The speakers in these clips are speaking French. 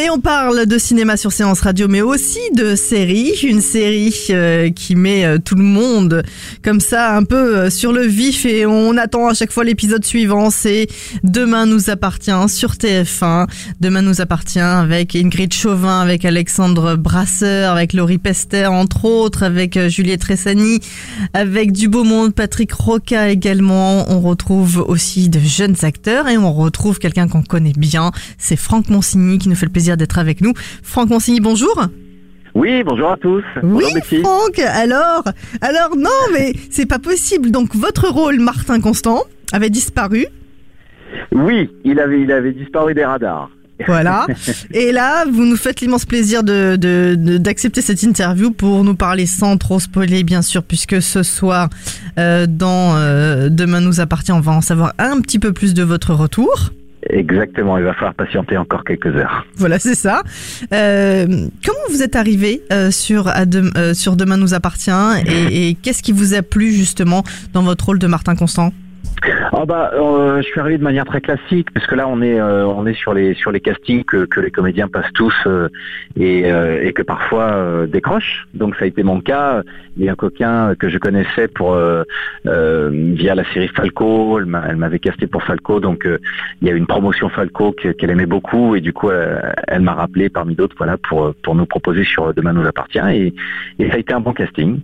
Et on parle de cinéma sur Séance Radio, mais aussi de série. Une série euh, qui met euh, tout le monde comme ça un peu euh, sur le vif et on attend à chaque fois l'épisode suivant. C'est Demain nous appartient sur TF1. Demain nous appartient avec Ingrid Chauvin, avec Alexandre Brasseur, avec Laurie Pester entre autres, avec Juliette Tressani, avec du beau monde, Patrick Roca également. On retrouve aussi de jeunes acteurs et on retrouve quelqu'un qu'on connaît bien. C'est Franck Monsigny qui nous fait le plaisir d'être avec nous. Franck Monsigny, bonjour. Oui, bonjour à tous. Oui, bonjour. Franck. Alors, alors non, mais c'est pas possible. Donc votre rôle, Martin Constant, avait disparu. Oui, il avait, il avait disparu des radars. Voilà. Et là, vous nous faites l'immense plaisir de, de- de- d'accepter cette interview pour nous parler sans trop spoiler, bien sûr, puisque ce soir, euh, dans euh, Demain nous appartient, on va en savoir un petit peu plus de votre retour. Exactement, il va falloir patienter encore quelques heures. Voilà, c'est ça. Euh, comment vous êtes arrivé euh, sur, euh, sur Demain nous appartient et, et qu'est-ce qui vous a plu justement dans votre rôle de Martin Constant? Ah bah, euh, je suis arrivé de manière très classique, parce que là on est, euh, on est sur les, sur les castings que, les comédiens passent tous euh, et, et que parfois décrochent. Donc ça a été mon cas. Il y a un coquin que je connaissais pour via la série Falco. Elle m'a- elle m'avait casté pour Falco, donc il y a une promotion Falco que- qu'elle aimait beaucoup et du coup elle m'a rappelé parmi d'autres, voilà, pour pour nous proposer sur Demain nous appartient et, et ça a été un bon casting.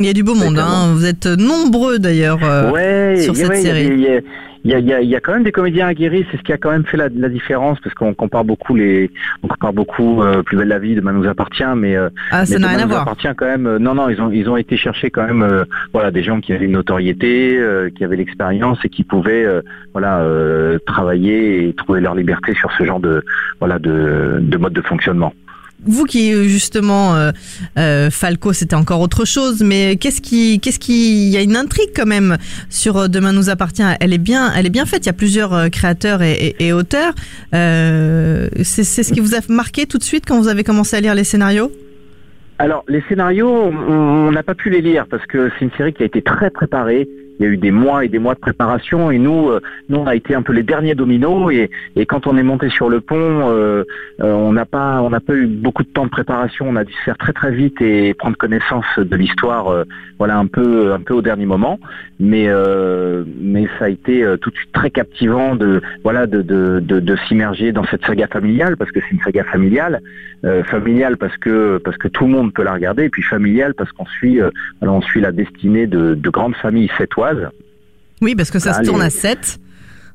Il y a du beau monde, hein. vous êtes nombreux d'ailleurs. euh, ouais, sur il y a- cette ouais, série. il y a- Il y a, il y a- il y a quand même des comédiens aguerris, c'est ce qui a quand même fait la, la différence, parce qu'on compare beaucoup les, on compare beaucoup euh, Plus belle la vie, Demain nous appartient, mais, euh, Ah, ça mais n'a rien à nous voir. appartient quand même. euh, non, non, ils ont, ils ont été chercher quand même, voilà, des gens qui avaient une notoriété, qui avaient l'expérience et qui pouvaient, voilà, travailler et trouver leur liberté sur ce genre de, voilà, de, de mode de fonctionnement. Vous qui euh, justement euh, euh, Falco, c'était encore autre chose, mais qu'est-ce qui, qu'est-ce qui, il y a une intrigue quand même sur euh, Demain nous appartient. Elle est bien, elle est bien faite. Il y a plusieurs créateurs et, auteurs. Euh, c'est, ce qui vous a marqué tout de suite quand vous avez commencé à lire les scénarios? Alors, les scénarios, on n'a pas pu les lire parce que c'est une série qui a été très préparée. Il y a eu des mois et des mois de préparation et nous, euh, nous on a été un peu les derniers dominos et, quand on est monté sur le pont, euh, euh, on n'a pas, on pas eu beaucoup de temps de préparation. On a dû se faire très très vite et prendre connaissance de l'histoire, voilà un peu, un peu au dernier moment. Mais, mais ça a été tout de suite très captivant de, voilà, de, de, de, s'immerger dans cette saga familiale parce que c'est une saga familiale, familiale parce que parce que tout le monde peut la regarder et puis familiale parce qu'on suit, on suit la destinée de, de grandes familles sétoises. Oui, parce que ça se tourne à 7.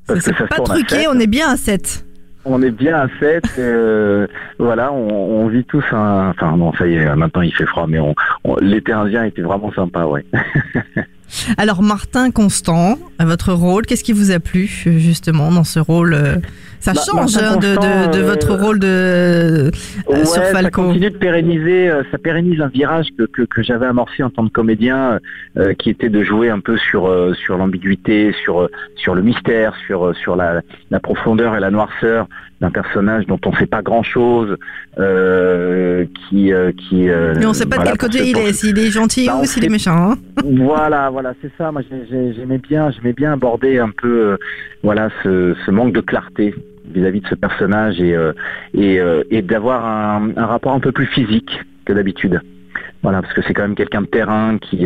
Parce C'est pas truqué, on est bien à 7. On est bien à 7, euh, voilà, on, on vit tous un... Enfin non, ça y est, maintenant il fait froid, mais on, on- l'été indien était vraiment sympa, ouais. Alors Martin Constant, à votre rôle, qu'est-ce qui vous a plu justement dans ce rôle? Euh, Ça Bah, change Martin hein, de, de, euh, votre rôle de euh, Ouais, sur ça Falco. continue de pérenniser, ça pérennise un virage que, que, que j'avais amorcé en tant que comédien, euh, qui était de jouer un peu sur sur l'ambiguïté, sur sur le mystère, sur sur la, la profondeur et la noirceur d'un personnage dont on ne sait pas grand chose, qui euh, qui. euh, Mais on sait pas voilà, de quel côté il est, s'il est gentil Bah, ou s'il est méchant. hein. Voilà, voilà, c'est ça. Moi, j'ai- j'ai- j'aimais bien, j'aimais bien aborder un peu, euh, voilà, ce, manque de clarté vis-à-vis de ce personnage et euh, et, euh, et d'avoir un, rapport un peu plus physique que d'habitude. Voilà, parce que c'est quand même quelqu'un de terrain qui,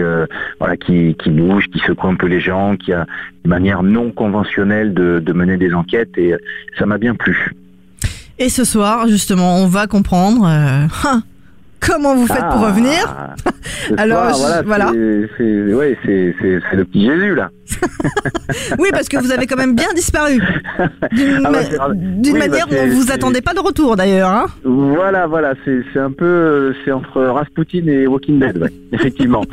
voilà, qui, qui bouge, qui secoue un peu les gens, qui a une manière non conventionnelle de, mener des enquêtes et ça m'a bien plu. Et ce soir, justement, on va comprendre hein, comment vous faites pour Ah, revenir Alors, soir, je- voilà. c'est- ouais, le petit Jésus, là. Oui, parce que vous avez quand même bien disparu. D'une Ah bah, bah, manière où vous attendait pas de retour d'ailleurs. Hein Voilà, voilà, c'est un peu, c'est entre Rasputin et Walking Dead, ouais, effectivement.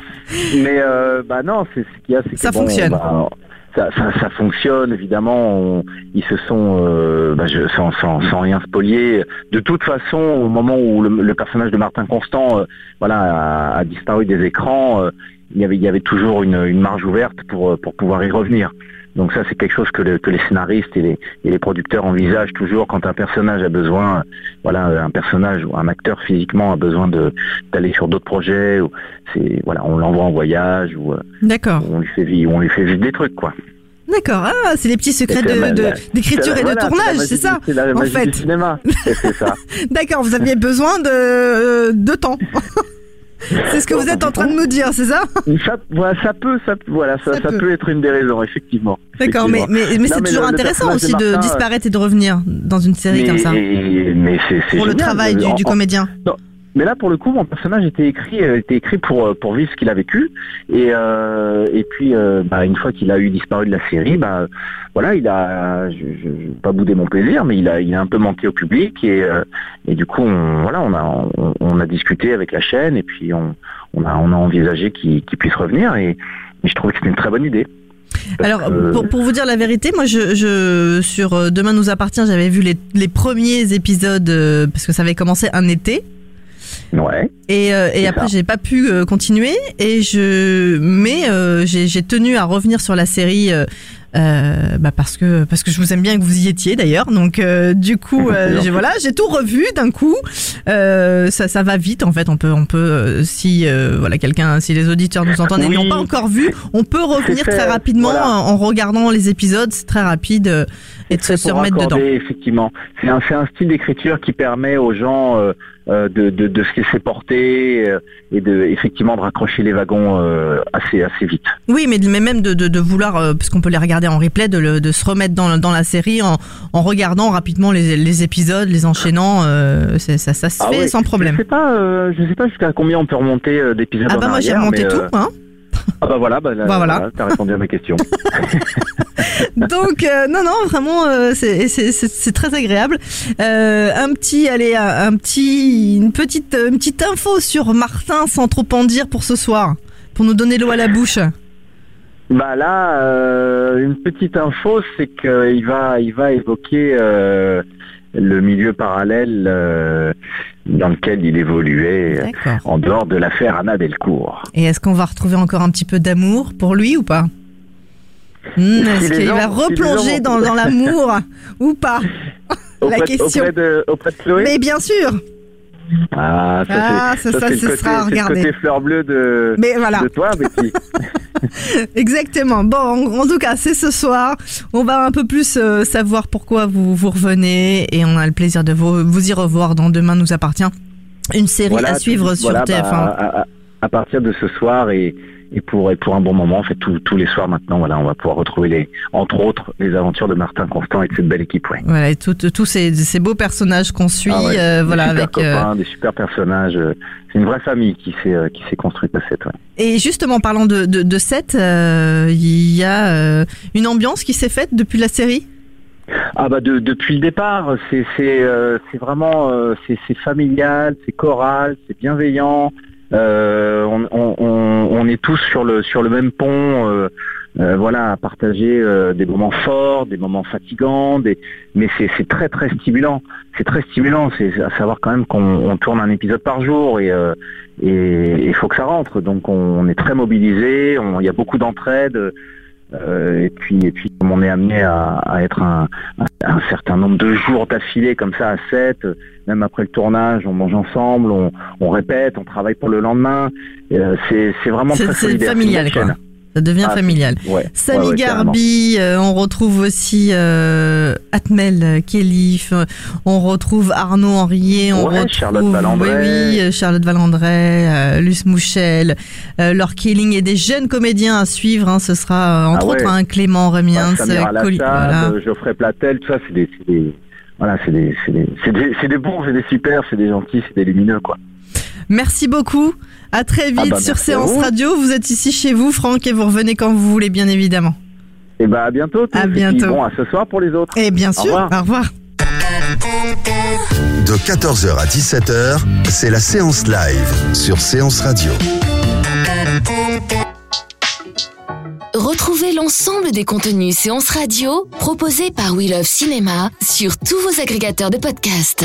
Mais euh, bah non, c'est ce qu'il y a, c'est que Ça bon, fonctionne. bah, ça, ça, ça fonctionne, évidemment. ils se sont, euh, bah, je, sans, sans, sans rien spolier. De toute façon, au moment où le, le personnage de Martin Constant, euh, voilà, a, a disparu des écrans, euh, il y avait, il y avait toujours une, une marge ouverte pour, euh, pour pouvoir y revenir. Donc ça, c'est quelque chose que, le- que les scénaristes et les, et les producteurs envisagent toujours quand un personnage a besoin, voilà, un personnage ou un acteur physiquement a besoin de d'aller sur d'autres projets. Ou c'est voilà, on l'envoie en voyage ou euh, D'accord. on lui fait vivre, on lui fait vivre des trucs quoi. D'accord. Ah, c'est les petits secrets de- d'écriture et de voilà, tournage, c'est ça C'est la en magie fait. du cinéma. C'est ça. D'accord, vous aviez besoin de, euh, de temps. c'est ce que vous êtes en train de nous dire, c'est ça? Ça, voilà, ça peut, ça, voilà, ça, Ça ça peut. être une des raisons, effectivement. D'accord, mais, c'est toujours le- intéressant aussi de de Martin, disparaître et de revenir dans une série mais, comme ça. mais c'est Pour le travail du, En- du en- comédien. Mais là, pour le coup, mon personnage était écrit, euh, était écrit pour euh, pour vivre ce qu'il a vécu. Et euh, et puis, euh, bah, une fois qu'il a eu disparu de la série, bah voilà, il a, je, je, je vais pas boudé mon plaisir, mais il a il a un peu manqué au public et euh, et du coup, on, voilà, on a on, on a discuté avec la chaîne et puis on on a on a envisagé qu'il puisse revenir et, et je trouvais que c'était une très bonne idée. Alors, pour, pour vous dire la vérité, moi, je, je sur Demain nous appartient, j'avais vu les, les premiers épisodes parce que ça avait commencé un été. Ouais. Et, euh, et après, j'ai pas pu euh, continuer. Et je, mais euh, j'ai tenu à revenir sur la série. euh, euh, bah parce que parce que je vous aime bien et que vous y étiez d'ailleurs donc euh, du coup euh, j'ai voilà j'ai tout revu d'un coup euh, ça ça va vite en fait on peut on peut si euh, voilà quelqu'un si les auditeurs nous entendent et Oui. n'ont pas encore vu on peut revenir très rapidement voilà. en, regardant les épisodes c'est très rapide euh, et de se, se remettre dedans Effectivement, c'est un, c'est un style d'écriture qui permet aux gens de, de, de se laisser porter euh, et de effectivement de raccrocher les wagons euh, assez assez vite. Oui, mais, mais même de, de, de vouloir, euh, parce qu'on peut les regarder en replay, de, le- de se remettre dans, dans la série en, en regardant rapidement les, les épisodes, les enchaînant, euh, ça, ça se Ah fait ouais, sans problème. Je sais pas, euh, je sais pas jusqu'à combien on peut remonter euh, d'épisodes. Ah en bah moi j'ai remonté mais, tout, euh, hein. Ah bah voilà, bah, là, Bah voilà. t'as répondu à ma question. Donc euh, non non vraiment euh, c'est c'est- c'est c'est très agréable. Euh, un petit allez un, un petit une petite une petite info sur Martin sans trop en dire pour ce soir, pour nous donner l'eau à la bouche. Bah là, une petite info, c'est qu'il va, il va évoquer le milieu parallèle dans lequel il évoluait euh, en dehors de l'affaire Anna Delcourt. Et est-ce qu'on va retrouver encore un petit peu d'amour pour lui ou pas? Hmm, Est-ce qu'il va replonger dans, dans l'amour ou pas? Auprès, de- question. auprès de, auprès de Chloé? Mais bien sûr Ah, ça, Ah, c'est, ça, ça, c'est ce côté, sera à c'est le regarder. côté fleur bleue de, Mais voilà, de toi, Betty. exactement. Bon, en, en tout cas, c'est ce soir. On va un peu plus euh, savoir pourquoi vous, vous revenez et on a le plaisir de vous, vous y revoir dans Demain nous appartient. Une série Voilà, à suivre tout- sur voilà, TF1. bah, à, à- à partir de ce soir et, et pour, et pour un bon moment, en fait, tous- tous les soirs maintenant, voilà, on va pouvoir retrouver les, entre autres, les aventures de Martin Constant et de cette belle équipe, ouais. Voilà, et tout- tous ces, ces beaux personnages qu'on suit, Ah ouais, euh, voilà, super avec. euh, copains, des super personnages. euh, C'est une vraie famille qui s'est euh, qui s'est construite à cette. Ouais. Et justement, parlant de, de, de euh, il y a euh, une ambiance qui s'est faite depuis la série? Ah bah de- depuis le départ, c'est c'est euh, c'est vraiment euh, c'est c'est familial, c'est choral, c'est bienveillant. Euh, on, est tous sur le même pont. euh, euh, voilà, à partager des moments forts, des moments fatigants, mais c'est très très stimulant. C'est très stimulant, c'est à savoir quand même qu'on on tourne un épisode par jour et il faut que ça rentre. Donc on, on est très mobilisé, il y a beaucoup d'entraide. Euh, et puis et puis comme on est amené à, à être un, certain nombre de jours d'affilée comme ça à 7, même après le tournage, on mange ensemble, on, on répète, on travaille pour le lendemain. Euh, c'est c'est vraiment très familial, quoi. Ça devient Ah, familial. Ouais, Samy ouais, ouais, carrément. Garbi, euh, on retrouve aussi euh, Atmel euh, Kélif, on retrouve Arnaud Henriet, on retrouve Charlotte Valandré. oui, oui, Charlotte Valandré, euh, Luce Mouchel, Laure Killing et des jeunes comédiens à suivre. hein, ce sera entre Ah ouais. autres un Clément Remiens, Bah, Coli- voilà. Geoffrey Platel, tout ça, c'est des, voilà, c'est des, des, c'est des, c'est des bons, c'est des super, c'est des gentils, c'est des lumineux, quoi. Merci beaucoup. À très vite Ah bah, sur Séance vous. Radio. Vous êtes ici chez vous, Franck, et vous revenez quand vous voulez, bien évidemment. Et bah à bientôt. tous. À Et puis, bientôt. bon, à ce soir pour les autres. Et bien Au sûr, revoir. au revoir. De 14h à 17h, c'est la séance live sur Séance Radio. Retrouvez l'ensemble des contenus séances radio proposés par We Love Cinéma sur tous vos agrégateurs de podcasts.